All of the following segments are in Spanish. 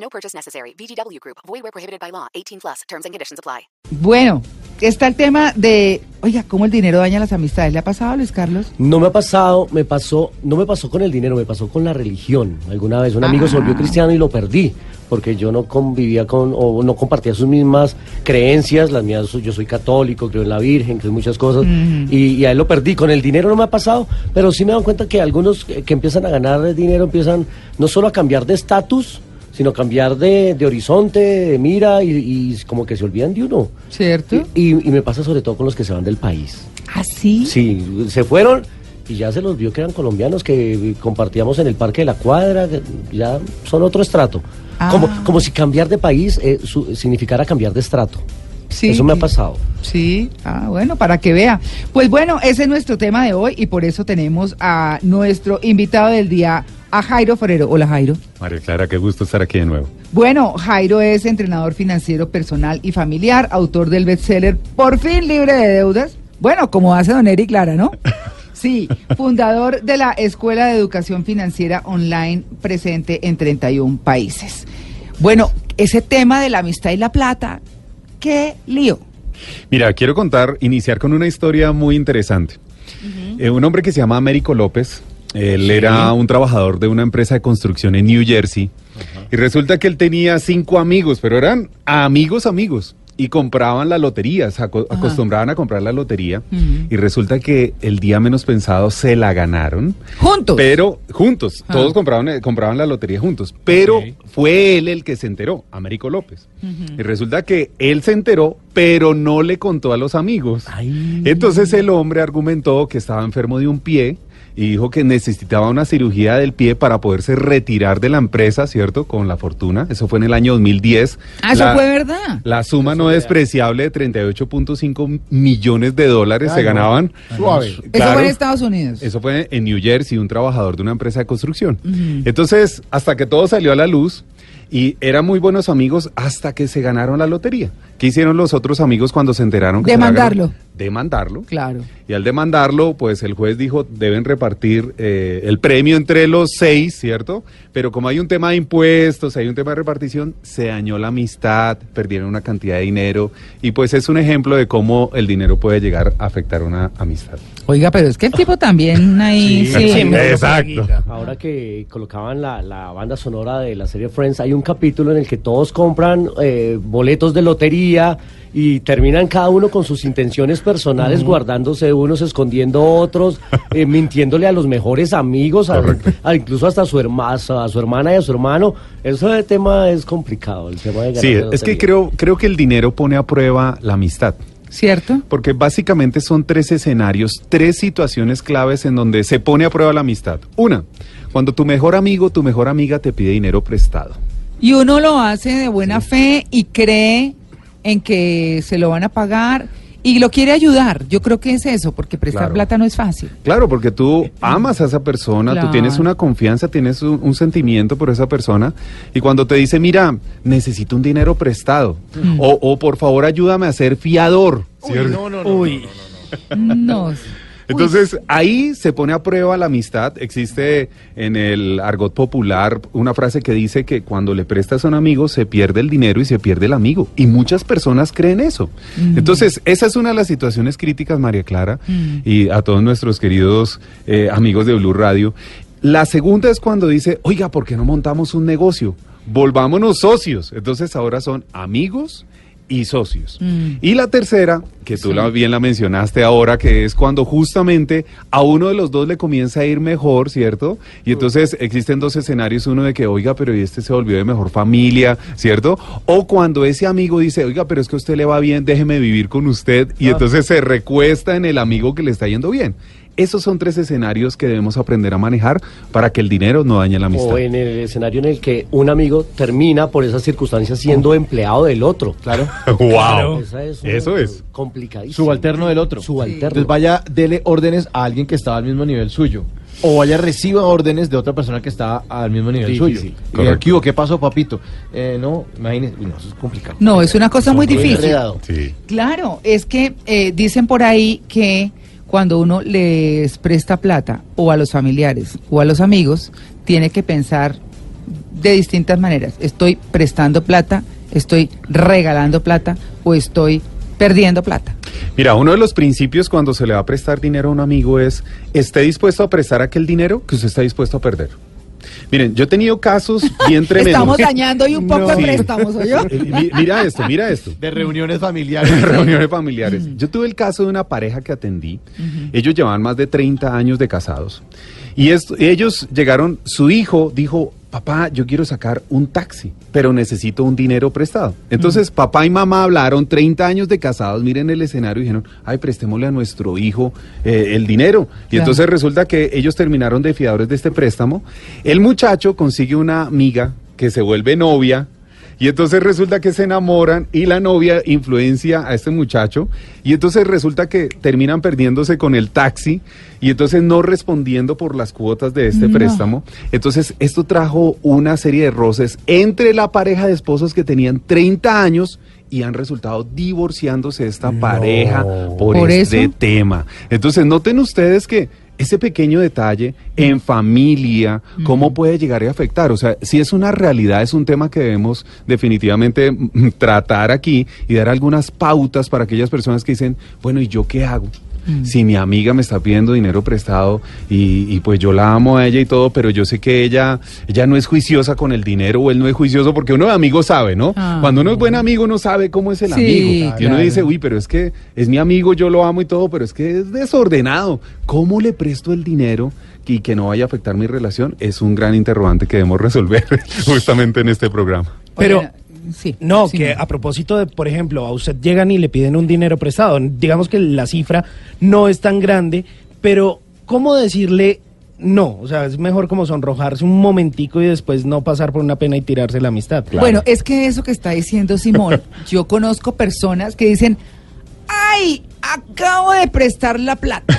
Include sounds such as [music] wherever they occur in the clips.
No purchase necessary. VGW Group. Void where prohibited by law. 18 plus. Terms and conditions apply. Bueno, está el tema de, oiga, ¿cómo el dinero daña las amistades? ¿Le ha pasado, Luis Carlos? No me ha pasado, me pasó, no me pasó con el dinero, me pasó con la religión. Alguna vez un amigo se volvió cristiano y lo perdí, porque yo no convivía con, o no compartía sus mismas creencias, las mías, yo soy católico, creo en la Virgen, creo en muchas cosas, y, y a él lo perdí. Con el dinero no me ha pasado, pero sí me dan cuenta que algunos que, que empiezan a ganar dinero empiezan no solo a cambiar de estatus, sino cambiar de, de horizonte, de mira, y, y como que se olvidan de uno. ¿Cierto? Y, y me pasa sobre todo con los que se van del país. ¿Ah, sí? Sí, se fueron y ya se los vio que eran colombianos, que compartíamos en el Parque de la Cuadra, ya son otro estrato. Ah. Como, como si cambiar de país eh, su- significara cambiar de estrato. Sí. Eso me ha pasado. Sí, ah, bueno, para que vea. Pues bueno, ese es nuestro tema de hoy y por eso tenemos a nuestro invitado del día, a Jairo Forero. Hola, Jairo. María Clara, qué gusto estar aquí de nuevo. Bueno, Jairo es entrenador financiero personal y familiar, autor del bestseller Por fin libre de deudas. Bueno, como hace Don Eric Clara, ¿no? [laughs] Sí, fundador de la Escuela de Educación Financiera Online presente en 31 países. Bueno, ese tema de la amistad y la plata, qué lío. Mira, quiero contar, iniciar con una historia muy interesante. Eh, un hombre que se llama Américo López, él era un trabajador de una empresa de construcción en New Jersey y resulta que él tenía cinco amigos, pero eran amigos amigos y compraban la lotería, se aco- Ajá. acostumbraban a comprar la lotería y resulta que el día menos pensado se la ganaron. Juntos. Pero juntos, Ah. todos compraban, eh, compraban la lotería juntos. Pero fue él el que se enteró, Américo López. Y resulta que él se enteró, pero no le contó a los amigos. Ay. Entonces el hombre argumentó que estaba enfermo de un pie y dijo que necesitaba una cirugía del pie para poderse retirar de la empresa, ¿cierto? Con la fortuna. Eso fue en el año 2010. Ah, eso La- fue verdad. La suma no despreciable de 38.5 millones de dólares se ganaban. Suave. Eso fue en Estados Unidos. Eso fue en New Jersey, un trabajador de una empresa de construcción. Entonces, hasta que todo salió a la luz y eran muy buenos amigos hasta que se ganaron la lotería. ¿Qué hicieron los otros amigos cuando se enteraron que se la Demandarlo. Demandarlo. Claro. Y al demandarlo, pues el juez dijo, deben repartir eh, el premio entre los seis, ¿cierto? Pero como hay un tema de impuestos, hay un tema de repartición, se dañó la amistad, perdieron una cantidad de dinero y pues es un ejemplo de cómo el dinero puede llegar a afectar una amistad. Oiga, pero es que el tipo también ahí sí. Sí, Exacto. Ahora que colocaban la, la banda sonora de la serie Friends, hay un capítulo en el que todos compran eh, boletos de lotería y terminan cada uno con sus intenciones personales, guardándose unos, escondiendo otros, [laughs] eh, mintiéndole a los mejores amigos, a- Correcto. a incluso hasta a su, herma- a su hermana y a su hermano. Ese tema es complicado, el tema de Sí, es que creo, creo que el dinero pone a prueba la amistad. ¿Cierto? Porque básicamente son tres escenarios, tres situaciones claves en donde se pone a prueba la amistad. Una, cuando tu mejor amigo, tu mejor amiga te pide dinero prestado. Y uno lo hace de buena fe y cree en que se lo van a pagar y lo quiere ayudar. Yo creo que es eso, porque prestar Claro. plata no es fácil. Claro, porque tú amas a esa persona, Claro. tú tienes una confianza, tienes un, un sentimiento por esa persona y cuando te dice, mira, necesito un dinero prestado Mm. o, o, por favor ayúdame a ser fiador. ¿cierto? No. Entonces ahí se pone a prueba la amistad. Existe en el argot popular una frase que dice que cuando le prestas a un amigo se pierde el dinero y se pierde el amigo. Y muchas personas creen eso. Entonces esa es una de las situaciones críticas, María Clara, y a todos nuestros queridos eh, amigos de Blue Radio. La segunda es cuando dice, oiga, ¿por qué no montamos un negocio? Volvámonos socios. Entonces ahora son amigos y socios. Mm. Y la tercera, que tú la, bien la mencionaste ahora, que es cuando justamente a uno de los dos le comienza a ir mejor, ¿cierto? Y entonces existen dos escenarios, uno de que, oiga, pero y este se volvió de mejor familia, ¿cierto? O cuando ese amigo dice, oiga, pero es que a usted le va bien, déjeme vivir con usted, y entonces se recuesta en el amigo que le está yendo bien. Esos son tres escenarios que debemos aprender a manejar para que el dinero no dañe la amistad. O en el escenario en el que un amigo termina por esas circunstancias siendo empleado del otro. Claro. [laughs] ¡Wow! Esa es Eso es. complicadísimo. Subalterno del otro. Subalterno. Entonces vaya, dele órdenes a alguien que estaba al mismo nivel suyo. O vaya, reciba órdenes de otra persona que está al mismo nivel Difícil. suyo. Y Correcto. aquí, ¿o ¿qué pasó, papito? Eh, no, imagínese. No, eso es complicado. No, es una cosa muy Muy difícil. Claro, es que eh, dicen por ahí que cuando uno les presta plata o a los familiares o a los amigos, tiene que pensar de distintas maneras. Estoy prestando plata, estoy regalando plata o estoy perdiendo plata. Mira, uno de los principios cuando se le va a prestar dinero a un amigo es, esté dispuesto a prestar aquel dinero que usted está dispuesto a perder. Miren, yo he tenido casos bien [laughs] tremendos. Estamos dañando hoy un poco No. de préstamos, ¿o yo? Eh, mi- Mira esto, mira esto. De reuniones [laughs] familiares. reuniones familiares. Yo tuve el caso de una pareja que atendí. Ellos llevaban más de 30 años de casados. Y esto- ellos llegaron, su hijo dijo, papá, yo quiero sacar un taxi, pero necesito un dinero prestado. Entonces, papá y mamá hablaron 30 años de casados, miren el escenario y dijeron, ay, prestémosle a nuestro hijo eh, el dinero. Y Claro. entonces resulta que ellos terminaron de fiadores de este préstamo. El muchacho consigue una amiga que se vuelve novia. Y entonces resulta que se enamoran y la novia influencia a este muchacho y entonces resulta que terminan perdiéndose con el taxi y entonces no respondiendo por las cuotas de este No. préstamo. Entonces esto trajo una serie de roces entre la pareja de esposos que tenían 30 años y han resultado divorciándose esta pareja por, ¿Por este eso? tema. Entonces noten ustedes que ese pequeño detalle en familia, ¿cómo puede llegar a afectar? O sea, si es una realidad, es un tema que debemos definitivamente tratar aquí y dar algunas pautas para aquellas personas que dicen, bueno, ¿y yo qué hago? Si mi amiga me está pidiendo dinero prestado y, y pues yo la amo a ella y todo, pero yo sé que ella, ella no es juiciosa con el dinero o él no es juicioso porque uno de amigo sabe, ¿no? Ah. Cuando uno es buen amigo, uno sabe cómo es el Sí, amigo. Y uno claro. dice, uy, pero es que es mi amigo, yo lo amo y todo, pero es que es desordenado. ¿Cómo le presto el dinero y que no vaya a afectar mi relación? Es un gran interrogante que debemos resolver [laughs] justamente en este programa. Pero- sí, No, sí, que a propósito de, por ejemplo, a usted llegan y le piden un dinero prestado. Digamos que la cifra no es tan grande, pero ¿cómo decirle no? O sea, es mejor como sonrojarse un momentico y después no pasar por una pena y tirarse la amistad. Bueno, es que eso que está diciendo Simón, [laughs] yo conozco personas que dicen, ay, acabo de prestar la plata.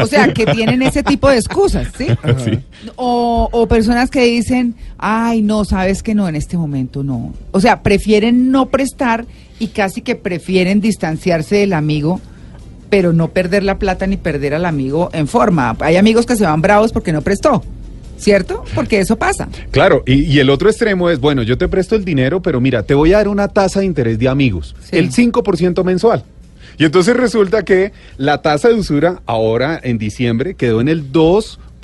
O sea, que tienen ese tipo de excusas, ¿sí? [laughs] Sí. O, o personas que dicen, ay, no, sabes que no, en este momento no. O sea, prefieren no prestar y casi que prefieren distanciarse del amigo, pero no perder la plata ni perder al amigo en forma. Hay amigos que se van bravos porque no prestó, ¿cierto? Porque eso pasa. Claro, y, y el otro extremo es, bueno, yo te presto el dinero, pero mira, te voy a dar una tasa de interés de amigos, Sí. el 5% mensual. Y entonces resulta que la tasa de usura ahora en diciembre quedó en el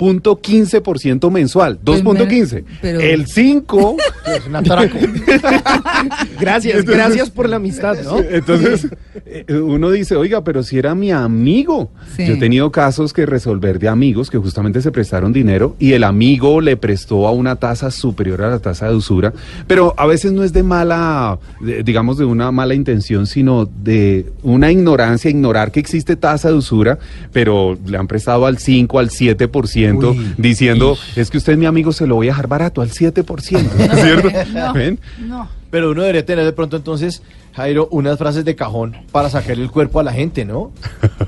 2.15% mensual, Pues, 2.15. pero- El 5 [laughs] Es un atraco. [laughs] Gracias, gracias por la amistad, ¿no? Entonces, [laughs] eh, uno dice, oiga, pero si era mi amigo. Sí. Yo he tenido casos que resolver de amigos que justamente se prestaron dinero y el amigo le prestó a una tasa superior a la tasa de usura, pero a veces no es de mala, de- digamos, de una mala intención, sino de una ignorancia, ignorar que existe tasa de usura, pero le han prestado al 5, al 7%, Uy. diciendo, es que usted es mi amigo, se lo voy a dejar barato, al 7%, [laughs] ¿cierto? No. ¿Ven? No. Pero uno debería tener de pronto entonces, Jairo, unas frases de cajón para sacarle el cuerpo a la gente, ¿no?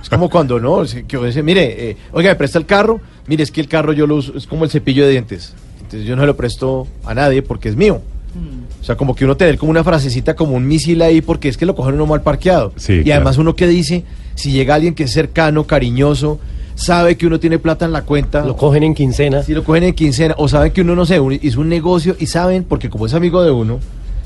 Es como cuando no, que uno dice, mire, eh, oiga, me presta el carro, mire, es que el carro yo lo uso, es como el cepillo de dientes. Entonces yo no se lo presto a nadie porque es mío. O sea, como que uno tener como una frasecita, como un misil ahí, porque es que lo cogen uno mal parqueado. Sí, y claro. además uno que dice, si llega alguien que es cercano, cariñoso, sabe que uno tiene plata en la cuenta. Lo cogen en quincena. Si lo cogen en quincena, o saben que uno, no sé, un- hizo un negocio y saben, porque como es amigo de uno,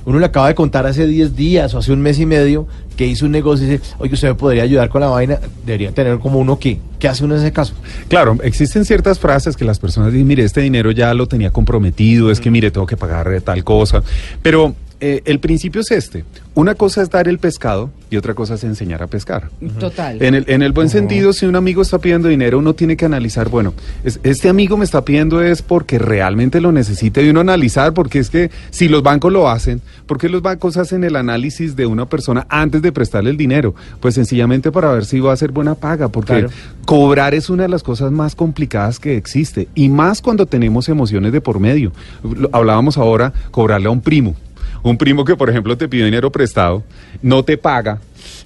uno le acaba de contar hace 10 días o hace un mes y medio que hizo un negocio y dice, oye, usted me podría ayudar con la vaina, debería tener como uno que, ¿qué hace uno en ese caso? Claro, existen ciertas frases que las personas dicen, mire, este dinero ya lo tenía comprometido, es que mire, tengo que pagar tal cosa. Pero eh, el principio es este. Una cosa es dar el pescado y otra cosa es enseñar a pescar. Total. En el, en el buen sentido, si un amigo está pidiendo dinero, uno tiene que analizar, bueno, es- este amigo me está pidiendo es porque realmente lo necesita y uno analizar, porque es que si los bancos lo hacen, ¿por qué los bancos hacen el análisis de una persona antes de prestarle el dinero? Pues sencillamente para ver si va a hacer buena paga, porque Claro. cobrar es una de las cosas más complicadas que existe, y más cuando tenemos emociones de por medio. Lo- Hablábamos ahora, cobrarle a un primo. Un primo que, por ejemplo, te pide dinero prestado, no te paga,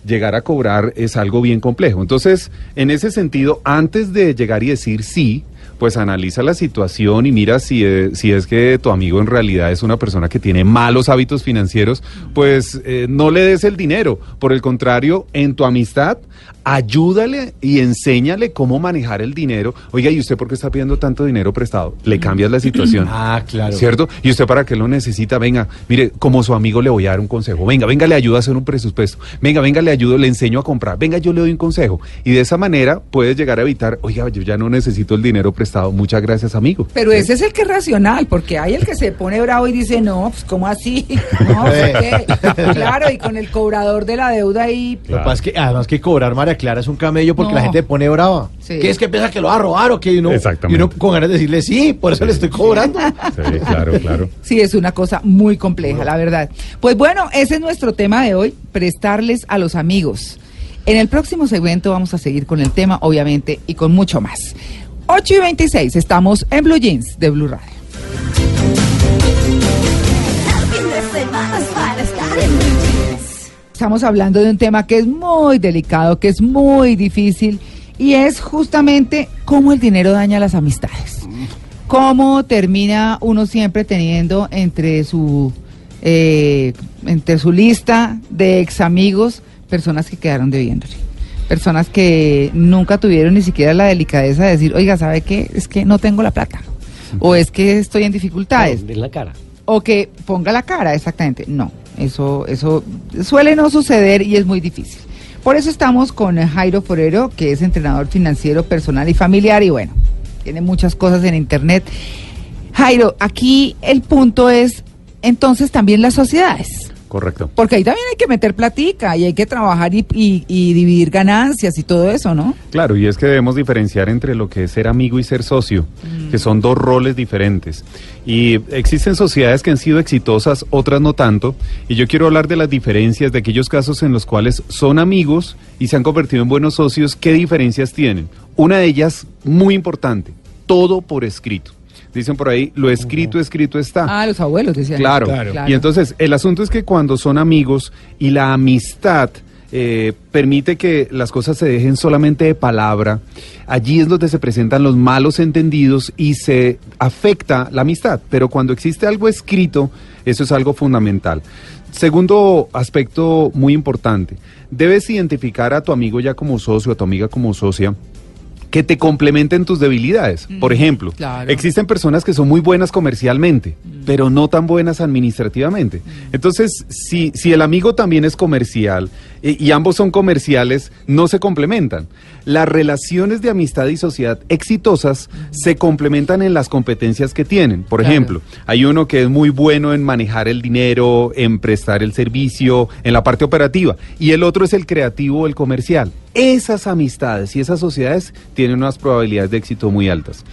llegar a cobrar es algo bien complejo. Entonces, en ese sentido, antes de llegar y decir sí, pues analiza la situación y mira si, eh, si es que tu amigo en realidad es una persona que tiene malos hábitos financieros, pues eh, no le des el dinero. Por el contrario, en tu amistad, ayúdale y enséñale cómo manejar el dinero. Oiga, ¿y usted por qué está pidiendo tanto dinero prestado? Le cambias la situación. [clears throat] Ah, claro. ¿Cierto? ¿Y usted para qué lo necesita? Venga, mire, como su amigo le voy a dar un consejo. Venga, venga, le ayudo a hacer un presupuesto. Venga, venga, le ayudo, le enseño a comprar. Venga, yo le doy un consejo. Y de esa manera puedes llegar a evitar, oiga, yo ya no necesito el dinero prestado. Muchas gracias, amigo. Pero ese es el que es racional, porque hay el que se pone bravo y dice, no, pues ¿cómo así? [laughs] No, ¿qué? [laughs] Claro, y con el cobrador de la deuda ahí, Lo que pasa es que además que cobrar María Clara es un camello porque No. la gente pone brava. Sí. ¿Qué es que piensa que lo va a robar o que uno, Exactamente. y uno con ganas de decirle sí, por eso le estoy cobrando? Sí, claro, claro. [laughs] sí es una cosa muy compleja, la verdad. Pues bueno, ese es nuestro tema de hoy, prestarles a los amigos. En el próximo segmento vamos a seguir con el tema, obviamente, y con mucho más. 8 y 26, estamos en Blue Jeans de Blue Radio. Estamos hablando de un tema que es muy delicado, que es muy difícil y es justamente cómo el dinero daña las amistades. Cómo termina uno siempre teniendo entre su eh, entre su lista de ex amigos personas que quedaron debiéndole. Personas que nunca tuvieron ni siquiera la delicadeza de decir, oiga, ¿sabe qué? Es que no tengo la plata. O es que estoy en dificultades. La cara. O que ponga la cara, exactamente. No, eso, eso suele no suceder y es muy difícil. Por eso estamos con Jairo Forero, que es entrenador financiero personal y familiar y bueno, tiene muchas cosas en internet. Jairo, aquí el punto es entonces también las sociedades. Correcto. Porque ahí también hay que meter platica y hay que trabajar y, y- y dividir ganancias y todo eso, ¿no? Claro, y es que debemos diferenciar entre lo que es ser amigo y ser socio, que son dos roles diferentes. Y existen sociedades que han sido exitosas, otras no tanto, y yo quiero hablar de las diferencias de aquellos casos en los cuales son amigos y se han convertido en buenos socios, ¿qué diferencias tienen? Una de ellas, muy importante, todo por escrito. Dicen por ahí, lo escrito, escrito está. Ah, los abuelos decían. Claro. eso. Y entonces, el asunto es que cuando son amigos y la amistad eh, permite que las cosas se dejen solamente de palabra, allí es donde se presentan los malos entendidos y se afecta la amistad. Pero cuando existe algo escrito, eso es algo fundamental. Segundo aspecto muy importante, debes identificar a tu amigo ya como socio, a tu amiga como socia, que te complementen tus debilidades. Por ejemplo, claro. existen personas que son muy buenas comercialmente, pero no tan buenas administrativamente. Entonces, si, si el amigo también es comercial eh, y ambos son comerciales, no se complementan. Las relaciones de amistad y sociedad exitosas se complementan en las competencias que tienen. Por Claro. ejemplo, hay uno que es muy bueno en manejar el dinero, en prestar el servicio, en la parte operativa, y el otro es el creativo o el comercial. Esas amistades y esas sociedades tienen unas probabilidades de éxito muy altas.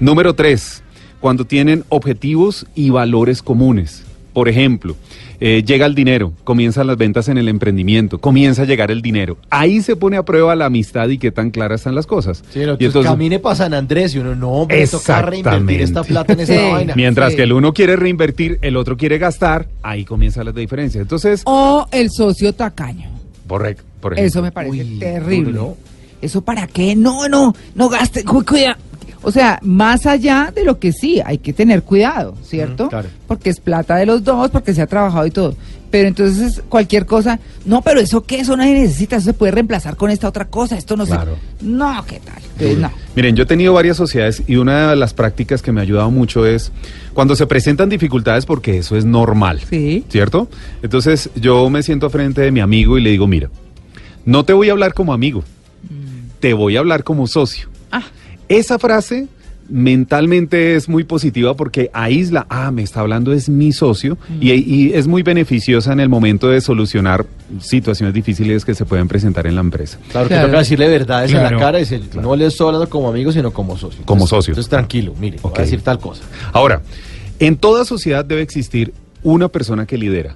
Número tres, cuando tienen objetivos y valores comunes. Por ejemplo, eh, llega el dinero, comienzan las ventas en el emprendimiento, comienza a llegar el dinero. Ahí se pone a prueba la amistad y qué tan claras están las cosas. Sí, Y es, camine para San Andrés y uno no, me toca reinvertir esta plata en esa Sí. vaina. Mientras Sí. que el uno quiere reinvertir, el otro quiere gastar, ahí comienza la diferencia. Entonces, O el socio tacaño. correcto, por ejemplo. Eso me parece Uy, terrible. duro, ¿no? ¿Eso para qué? No, no, no gaste, cu- cuida. O sea, más allá de lo que sí, hay que tener cuidado, ¿cierto? Mm, claro. Porque es plata de los dos, porque se ha trabajado y todo. Pero entonces cualquier cosa, no, pero eso qué, eso nadie necesita, eso se puede reemplazar con esta otra cosa, esto no Claro. se... No, ¿qué tal? Entonces, no. Miren, yo he tenido varias sociedades y una de las prácticas que me ha ayudado mucho es cuando se presentan dificultades, porque eso es normal, Sí. ¿cierto? Entonces yo me siento frente de mi amigo y le digo, mira, no te voy a hablar como amigo, te voy a hablar como socio. Esa frase mentalmente es muy positiva porque aísla, ah, me está hablando es mi socio y, y es muy beneficiosa en el momento de solucionar situaciones difíciles que se pueden presentar en la empresa. Claro, Claro. que toca decirle verdades en Claro. la cara. Es el, No le estoy hablando como amigo, sino como socio. Como Entonces- socio. Entonces, tranquilo, mire, voy Ok. a decir tal cosa. Ahora, en toda sociedad debe existir una persona que lidera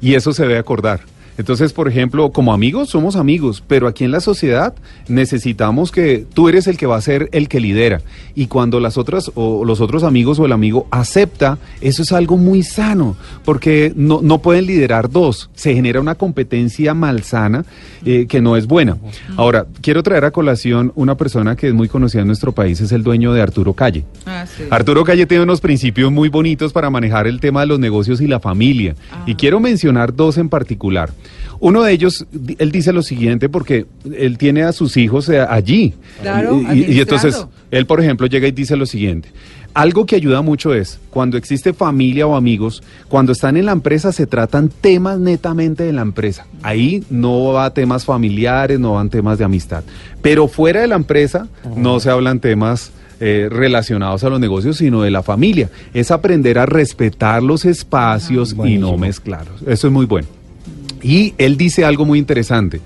y eso se debe acordar. Entonces, por ejemplo, como amigos somos amigos, pero aquí en la sociedad necesitamos que tú eres el que va a ser el que lidera. Y cuando las otras o los otros amigos o el amigo acepta, eso es algo muy sano, porque no, no pueden liderar dos. Se genera una competencia malsana eh, que no es buena. Ahora, quiero traer a colación una persona que es muy conocida en nuestro país, es el dueño de Arturo Calle. Ah, sí. Arturo Calle tiene unos principios muy bonitos para manejar el tema de los negocios y la familia. Y quiero mencionar dos en particular. Uno de ellos, él dice lo siguiente porque él tiene a sus hijos eh, allí. Claro, y, entonces, él, por ejemplo, llega y dice lo siguiente. Algo que ayuda mucho es, cuando existe familia o amigos, cuando están en la empresa se tratan temas netamente de la empresa. Ahí no va temas familiares, no van temas de amistad. Pero fuera de la empresa no se hablan temas eh, relacionados a los negocios, sino de la familia. Es aprender a respetar los espacios y no mezclarlos. Eso es muy bueno. Y él dice algo muy interesante.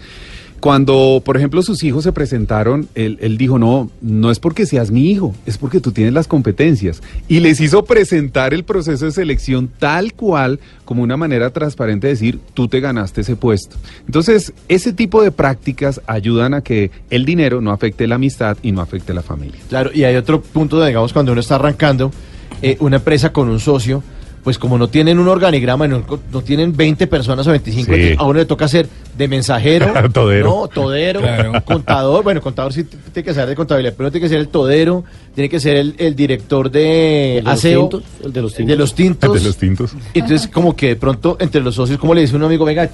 Cuando, por ejemplo, sus hijos se presentaron, él, dijo, no, no es porque seas mi hijo, es porque tú tienes las competencias. Y les hizo presentar el proceso de selección tal cual, como una manera transparente de decir, tú te ganaste ese puesto. Entonces, ese tipo de prácticas ayudan a que el dinero no afecte la amistad y no afecte la familia. Claro, y hay otro punto, digamos, cuando uno está arrancando eh, una empresa con un socio, pues como no tienen un organigrama, no, no tienen 20 personas o 25, Sí. a uno le toca ser de mensajero, [laughs] Todero. no, todero, Claro. contador, bueno, contador sí tiene que ser de contabilidad, pero tiene que ser el todero, tiene que ser el, el director de ¿El de los aseo, tintos? ¿El de los el tintos? de los tintos. De los tintos. Entonces, como que de pronto, entre los socios, como le dice un amigo, venga,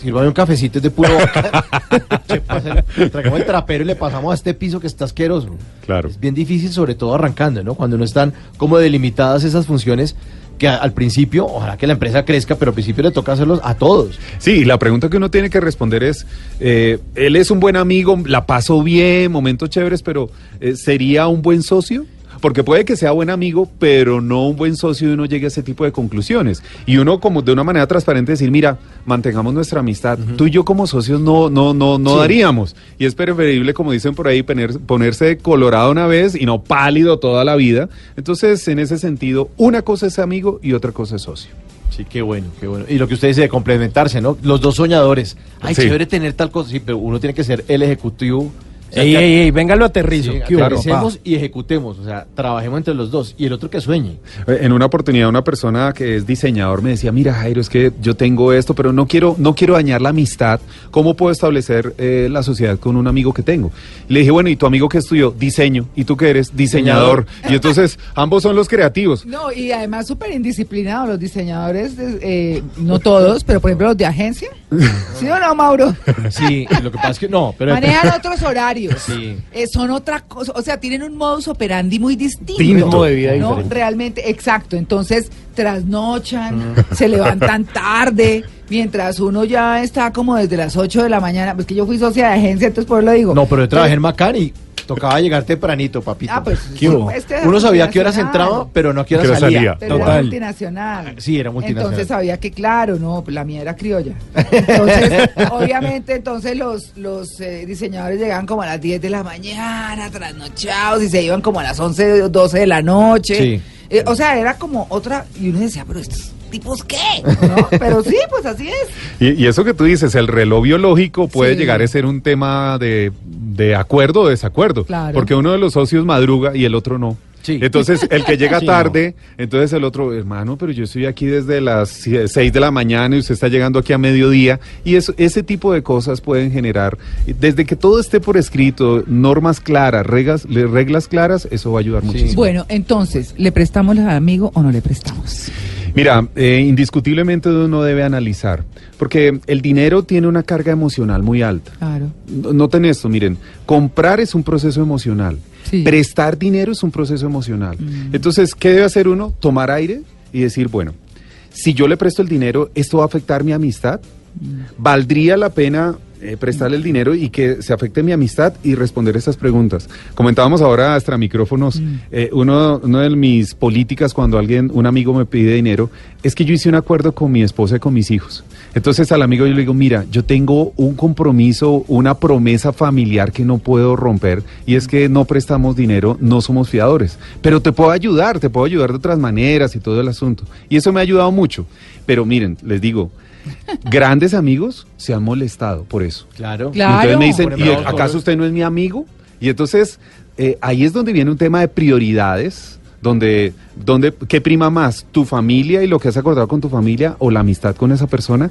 sírvame un cafecito es de puro boca. [laughs] Che, pásale, Tragamos el trapero y le pasamos a este piso que está asqueroso. Claro. Es bien difícil, sobre todo arrancando, ¿no? Cuando no están como delimitadas esas funciones que al principio, ojalá que la empresa crezca, pero al principio le toca hacerlos a todos. Sí, la pregunta que uno tiene que responder es, eh, él es un buen amigo, la pasó bien, momentos chéveres, pero eh, ¿sería un buen socio? Porque puede que sea buen amigo, pero no un buen socio y uno llegue a ese tipo de conclusiones. Y uno como de una manera transparente decir, mira, mantengamos nuestra amistad. Tú y yo como socios no, no, no, no Sí. daríamos. Y es preferible, como dicen por ahí, poner- ponerse colorado una vez y no pálido toda la vida. Entonces, en ese sentido, una cosa es amigo y otra cosa es socio. Sí, qué bueno, qué bueno. Y lo que usted dice de complementarse, ¿no? Los dos soñadores. Ay, Sí. chévere tener tal cosa. Sí, pero uno tiene que ser el ejecutivo. Ey, que- ey, ey, venga, lo aterrizo. Sí, ¿Qué hubo, aterricemos y ejecutemos. O sea, trabajemos entre los dos. Y el otro que sueñe. Eh, En una oportunidad una persona que es diseñador me decía, mira Jairo, es que yo tengo esto, pero no quiero, no quiero dañar la amistad. ¿Cómo puedo establecer eh, la sociedad con un amigo que tengo? Le dije, bueno, ¿y tu amigo qué estudió? Diseño. ¿Y tú qué eres? Diseñador. y entonces ambos son los creativos. No, y además súper indisciplinados los diseñadores, eh, no todos, pero por ejemplo los de agencia. ¿Sí o no, Mauro? Sí, lo que pasa es que no, pero. Manejan [laughs] otros horarios. Sí. Eh, son otra cosa, o sea, tienen un modus operandi muy distinto. Ritmo de vida ¿no? diferente. Realmente, exacto. Entonces, trasnochan, se levantan tarde, mientras uno ya está como desde las 8 de la mañana. Pues que yo fui socia de agencia, entonces por eso lo digo. No, pero yo trabajé en Macan y tocaba llegar tempranito, papito. Ah, pues, ¿Qué hubo? es que era Uno sabía a qué horas entraba, pero no a qué horas ¿Qué hora salía. salía? Pero era Total. multinacional. Sí, era multinacional. Entonces sabía que, claro, no, pues la mía era criolla. Entonces, [laughs] obviamente, entonces los, los eh, diseñadores llegaban como a las 10 de la mañana, trasnochados, y se iban como a las 11, 12 de la noche. Sí. Eh, o sea, era como otra, y uno decía, pero estos tipos qué, ¿no? Pero sí, pues así es. Y, y eso que tú dices, el reloj biológico puede Sí. llegar a ser un tema de, de acuerdo o desacuerdo. Claro. Porque uno de los socios madruga y el otro no. Sí. Entonces, [laughs] el que llega Sí, tarde, entonces el otro, hermano, pero yo estoy aquí desde las 6 de la mañana y usted está llegando aquí a mediodía. Y eso, ese tipo de cosas pueden generar, desde que todo esté por escrito, normas claras, reglas, reglas claras, eso va a ayudar muchísimo. Bueno, entonces, ¿le prestamos al amigo o no le prestamos? Mira, eh, indiscutiblemente uno debe analizar, porque el dinero tiene una carga emocional muy alta. Claro. No- Noten esto, miren, comprar es un proceso emocional, Sí. prestar dinero es un proceso emocional. Mm. Entonces, ¿qué debe hacer uno? Tomar aire y decir, bueno, si yo le presto el dinero, ¿esto va a afectar mi amistad? Mm. ¿Valdría la pena eh, prestarle el dinero y que se afecte mi amistad y responder estas preguntas. Comentábamos ahora hasta micrófonos, Mm. eh, uno, uno de mis políticas cuando alguien, un amigo me pide dinero, es que yo hice un acuerdo con mi esposa y con mis hijos. Entonces al amigo yo le digo, mira, yo tengo un compromiso, una promesa familiar que no puedo romper y es que no prestamos dinero, no somos fiadores, pero te puedo ayudar, te puedo ayudar de otras maneras y todo el asunto. Y eso me ha ayudado mucho. Pero miren, les digo, grandes amigos se han molestado por eso. Claro. Claro. Entonces me dicen, ¿y acaso usted no es mi amigo? Y entonces eh, ahí es donde viene un tema de prioridades, donde, donde, ¿qué prima más? ¿Tu familia y lo que has acordado con tu familia o la amistad con esa persona?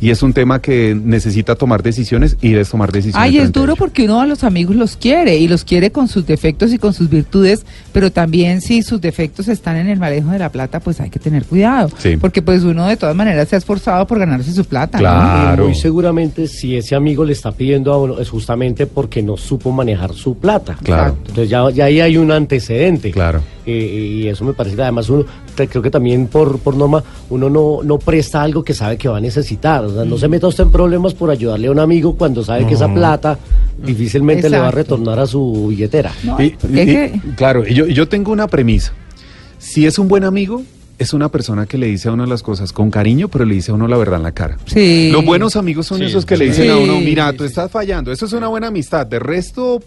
Y es un tema que necesita tomar decisiones y debes tomar decisiones. Ay, es duro porque uno a los amigos los quiere y los quiere con sus defectos y con sus virtudes, pero también si sus defectos están en el manejo de la plata, pues hay que tener cuidado. Sí. Porque pues uno de todas maneras se ha esforzado por ganarse su plata. ¿no? Claro. Y muy seguramente si ese amigo le está pidiendo a uno es justamente porque no supo manejar su plata. Claro. Entonces ya, ya ahí hay un antecedente. Claro. Eh, y eso me parece que además uno, creo que también por, por norma, uno no, no presta algo que sabe que va a necesitar. O sea, no se meta usted en problemas por ayudarle a un amigo cuando sabe que esa plata difícilmente le va a retornar a su billetera. No, Y- Claro, y yo, yo tengo una premisa. Si es un buen amigo, es una persona que le dice a uno las cosas con cariño, pero le dice a uno la verdad en la cara. Sí. Los buenos amigos son Sí, esos que le sí. dicen a uno, mira, sí, tú sí. estás fallando. Eso es una buena amistad. De resto,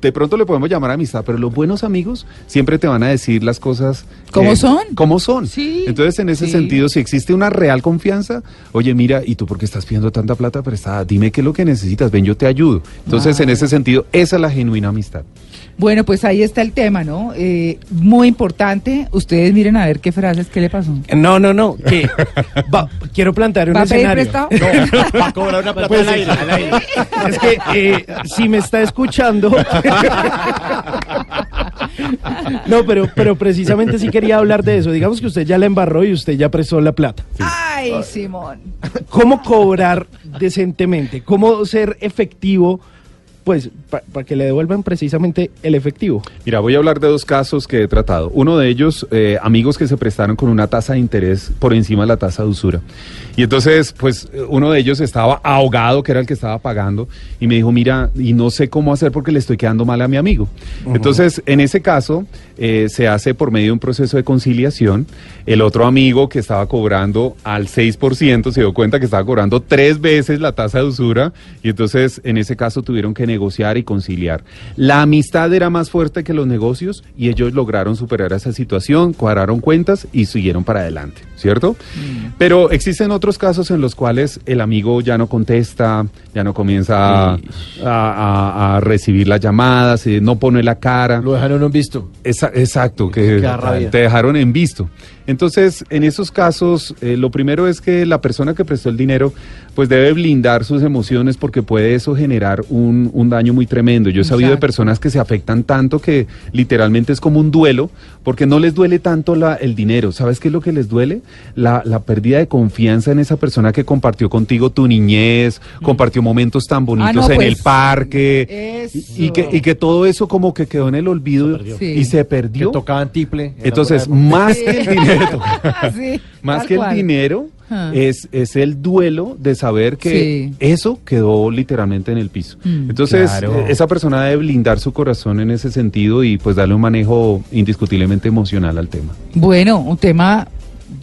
de pronto le podemos llamar amistad, pero los buenos amigos siempre te van a decir las cosas. ¿Cómo que- son? ¿Cómo son? Sí, Entonces, en ese sí. sentido, si existe una real confianza, oye, mira, ¿y tú por qué estás pidiendo tanta plata prestada? Dime qué es lo que necesitas, ven, yo te ayudo. Entonces, en ese sentido, esa es la genuina amistad. Bueno, pues ahí está el tema, ¿no? Eh, muy importante. Ustedes miren a ver qué frases, ¿qué le pasó? No, no, no. Que [laughs] va- quiero plantear un ¿Va a pedir escenario. prestado? No, [laughs] va a cobrar una plata Pues al aire, al aire. Es que eh, si me está escuchando. [laughs] No, pero, pero precisamente sí quería hablar de eso. Digamos que usted ya la embarró y usted ya prestó la plata. Ay, Simón. ¿Cómo cobrar decentemente? ¿Cómo ser efectivo? Pues para que le devuelvan precisamente el efectivo. Mira, voy a hablar de dos casos que he tratado. Uno de ellos, eh, amigos que se prestaron con una tasa de interés por encima de la tasa de usura. Y entonces, pues, eh, uno de ellos estaba ahogado, que era el que estaba pagando, y me dijo, mira, y no sé cómo hacer porque le estoy quedando mal a mi amigo. Entonces, en ese caso, eh, se hace por medio de un proceso de conciliación. El otro amigo que estaba cobrando al 6% se dio cuenta que estaba cobrando tres veces la tasa de usura, y entonces, en ese caso, tuvieron que negociar y conciliar. La amistad era más fuerte que los negocios y ellos lograron superar esa situación, cuadraron cuentas y siguieron para adelante, ¿cierto? Pero existen otros casos en los cuales el amigo ya no contesta, ya no comienza a, a- a recibir las llamadas, eh, no pone la cara. Lo dejaron en visto. Esa- exacto, que te dejaron en visto. Entonces, en esos casos, eh, lo primero es que la persona que prestó el dinero, pues debe blindar sus emociones porque puede eso generar un, un daño muy tremendo. Yo he sabido de personas que se afectan tanto que literalmente es como un duelo, porque no les duele tanto la, el dinero. ¿Sabes qué es lo que les duele? La, la pérdida de confianza en esa persona que compartió contigo tu niñez, compartió momentos tan bonitos. Ah, no, en pues, el parque, y, y que, y que todo eso como que quedó en el olvido. Sí. y se Que perdió. tocaban tiple. en Entonces, más que el dinero, [laughs] Sí, [laughs] más que el dinero, Ah. es, es el duelo de saber que Sí. eso quedó literalmente en el piso. Mm. Entonces, Claro. eh, esa persona debe blindar su corazón en ese sentido y pues darle un manejo indiscutiblemente emocional al tema. Bueno, un tema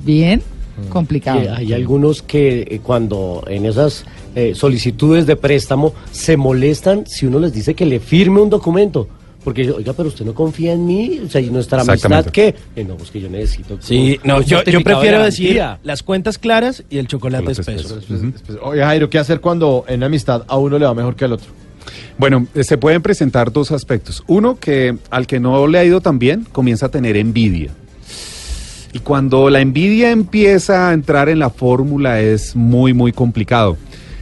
bien complicado. Que hay algunos que eh, cuando en esas eh, solicitudes de préstamo se molestan si uno les dice que le firme un documento. Porque, oiga, pero usted no confía en mí, o sea, y nuestra amistad. ¿qué? Eh, no, pues que yo necesito. Sí, no, yo, prefiero de decir las cuentas claras y el chocolate espeso. espeso. Oye, Jairo, ¿qué hacer cuando en amistad a uno le va mejor que al otro? Bueno, eh, se pueden presentar dos aspectos. Uno, que al que no le ha ido tan bien, comienza a tener envidia. Y cuando la envidia empieza a entrar en la fórmula es muy, muy complicado.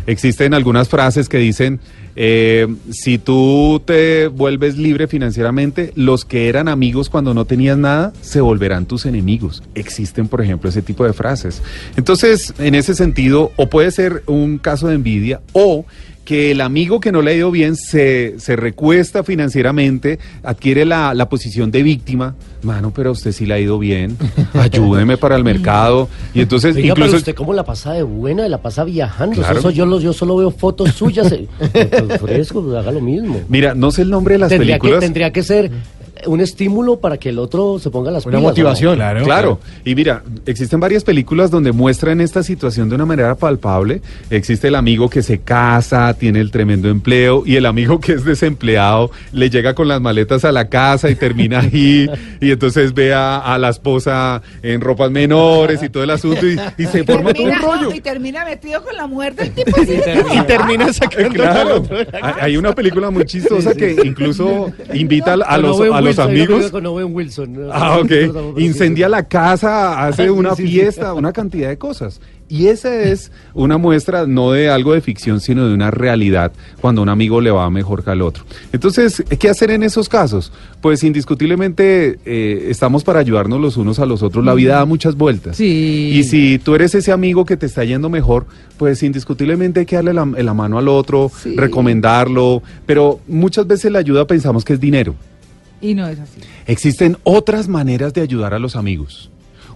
Existen algunas frases que dicen, eh, si tú te vuelves libre financieramente, los que eran amigos cuando no tenías nada se volverán tus enemigos. Existen, por ejemplo, ese tipo de frases. Entonces, en ese sentido, o puede ser un caso de envidia o que el amigo que no le ha ido bien se, se recuesta financieramente, adquiere la, la posición de víctima. Mano, pero a usted sí le ha ido bien. [laughs] Ayúdeme para el mercado. Y entonces, Oiga, incluso. pero usted cómo la pasa de buena, la pasa viajando. Claro. Eso yo, yo solo veo fotos suyas. eh, [laughs] pues, fresco, haga lo mismo. Mira, no sé el nombre de las tendría, que, películas. tendría que ser un estímulo para que el otro se ponga las Una pilas, ¿o no? motivación. Claro. Y mira, existen varias películas donde muestran esta situación de una manera palpable. Existe el amigo que se casa, tiene el tremendo empleo, y el amigo que es desempleado le llega con las maletas a la casa y termina ahí, y entonces ve a, a la esposa en ropas menores y todo el asunto, y, y se forma todo un Termina- rollo. y termina metido con la mujer del tipo así. Y termina sacando Claro, hay una película muy chistosa que incluso invita a, los, a los Amigos. película Con Owen Wilson. ¿no? Ah, ok. Incendia la casa, hace [laughs] Sí, una sí, sí. fiesta, una cantidad de cosas. Y esa es una muestra no de algo de ficción, sino de una realidad cuando un amigo le va mejor que al otro. Entonces, ¿qué hacer en esos casos? Pues indiscutiblemente eh, estamos para ayudarnos los unos a los otros. La vida da muchas vueltas. Sí. Y si tú eres ese amigo que te está yendo mejor, pues indiscutiblemente hay que darle la, la mano al otro, Sí. recomendarlo. Pero muchas veces la ayuda pensamos que es dinero. Y no es así. Existen otras maneras de ayudar a los amigos.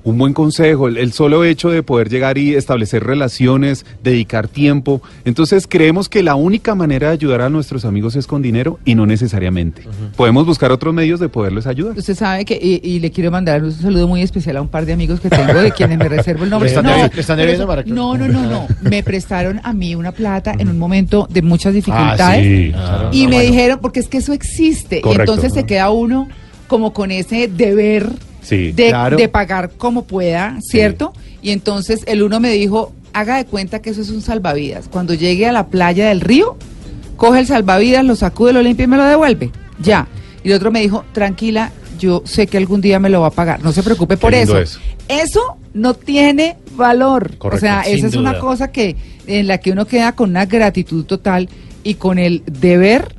Un buen consejo, el, el solo hecho de poder llegar y establecer relaciones, dedicar tiempo. Entonces creemos que la única manera de ayudar a nuestros amigos es con dinero y no necesariamente. Podemos buscar otros medios de poderles ayudar. Usted sabe que, y, y le quiero mandar un saludo muy especial a un par de amigos que tengo, de quienes me reservo el nombre. [laughs] ¿Le están No, están debiendo, Mara Clara? no, no, no, no. [laughs] Me prestaron a mí una plata en un momento de muchas dificultades. sí, claro. Y No, me bueno. dijeron, porque es que eso existe. Correcto. Y entonces se queda uno como con ese deber Sí. de, Claro. de pagar como pueda, ¿cierto? Y entonces el uno me dijo, haga de cuenta que eso es un salvavidas. Cuando llegue a la playa del río, coge el salvavidas, lo sacude, lo limpia y me lo devuelve. Ya. Y el otro me dijo, tranquila, yo sé que algún día me lo va a pagar. No se preocupe por eso. Eso no tiene valor. Correcto, o sea, esa es una cosa que en la que uno queda con una gratitud total y con el deber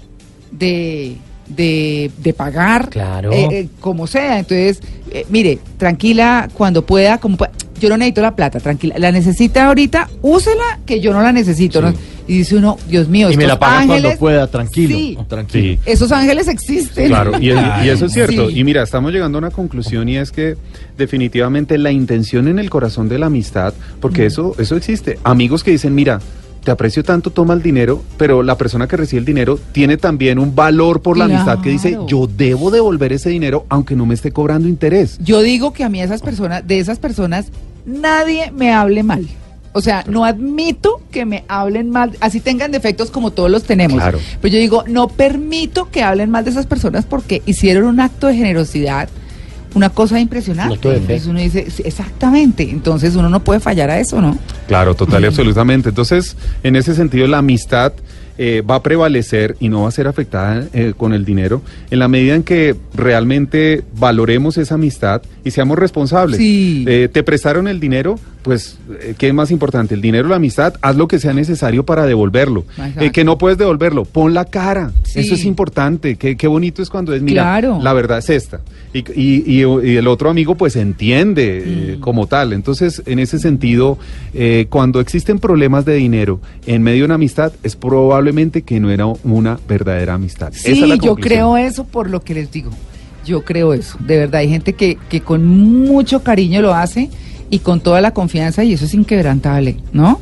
de, de, de pagar Claro. eh, eh, como sea. Entonces, eh, mire, tranquila cuando pueda, como pueda. Yo no necesito la plata, tranquila. La necesita ahorita, úsela, que yo no la necesito. ¿no? Y dice uno, Dios mío, Y me la paga ángeles, cuando pueda, tranquilo. Sí, Tranquilo. Sí. esos ángeles existen. Claro, y, y eso es cierto. Sí. Y mira, estamos llegando a una conclusión y es que definitivamente la intención en el corazón de la amistad, porque eso, eso existe. Amigos que dicen, mira, te aprecio tanto, toma el dinero, pero la persona que recibe el dinero tiene también un valor por la amistad que dice, yo debo devolver ese dinero aunque no me esté cobrando interés. Yo digo que a mí esas personas, de esas personas, nadie me hable mal. O sea, no admito que me hablen mal, así tengan defectos como todos los tenemos. Claro. Pero yo digo, no permito que hablen mal de esas personas porque hicieron un acto de generosidad, una cosa impresionante. Entonces uno dice, exactamente, entonces uno no puede fallar a eso, ¿no? Claro, total y [laughs] absolutamente. Entonces, en ese sentido, la amistad eh, va a prevalecer y no va a ser afectada eh, con el dinero en la medida en que realmente valoremos esa amistad y seamos responsables. Sí. Eh, te prestaron el dinero, pues, ¿qué es más importante? ¿El dinero o la amistad? Haz lo que sea necesario para devolverlo. Que no puedes devolverlo, pon la cara. Sí. Eso es importante. Qué, qué bonito es cuando es, mira, Claro. la verdad es esta. Y, y- y- y el otro amigo pues entiende Mm. como tal. Entonces, en ese sentido, cuando existen problemas de dinero en medio de una amistad, es probablemente que no era una verdadera amistad. Esa Sí, es la yo creo eso por lo que les digo. Yo creo eso. De verdad, hay gente que, que con mucho cariño lo hace y con toda la confianza y eso es inquebrantable, ¿no?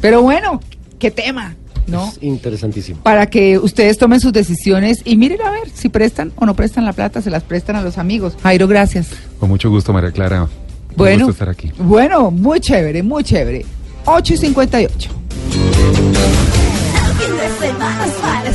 Pero bueno, qué tema, ¿no? Es interesantísimo. Para que ustedes tomen sus decisiones y miren a ver si prestan o no prestan la plata, se las prestan a los amigos. Jairo, gracias. Con mucho gusto, María Clara. Un Bueno, gusto estar aquí. bueno, muy chévere, muy chévere. 8 y 58. in my spot.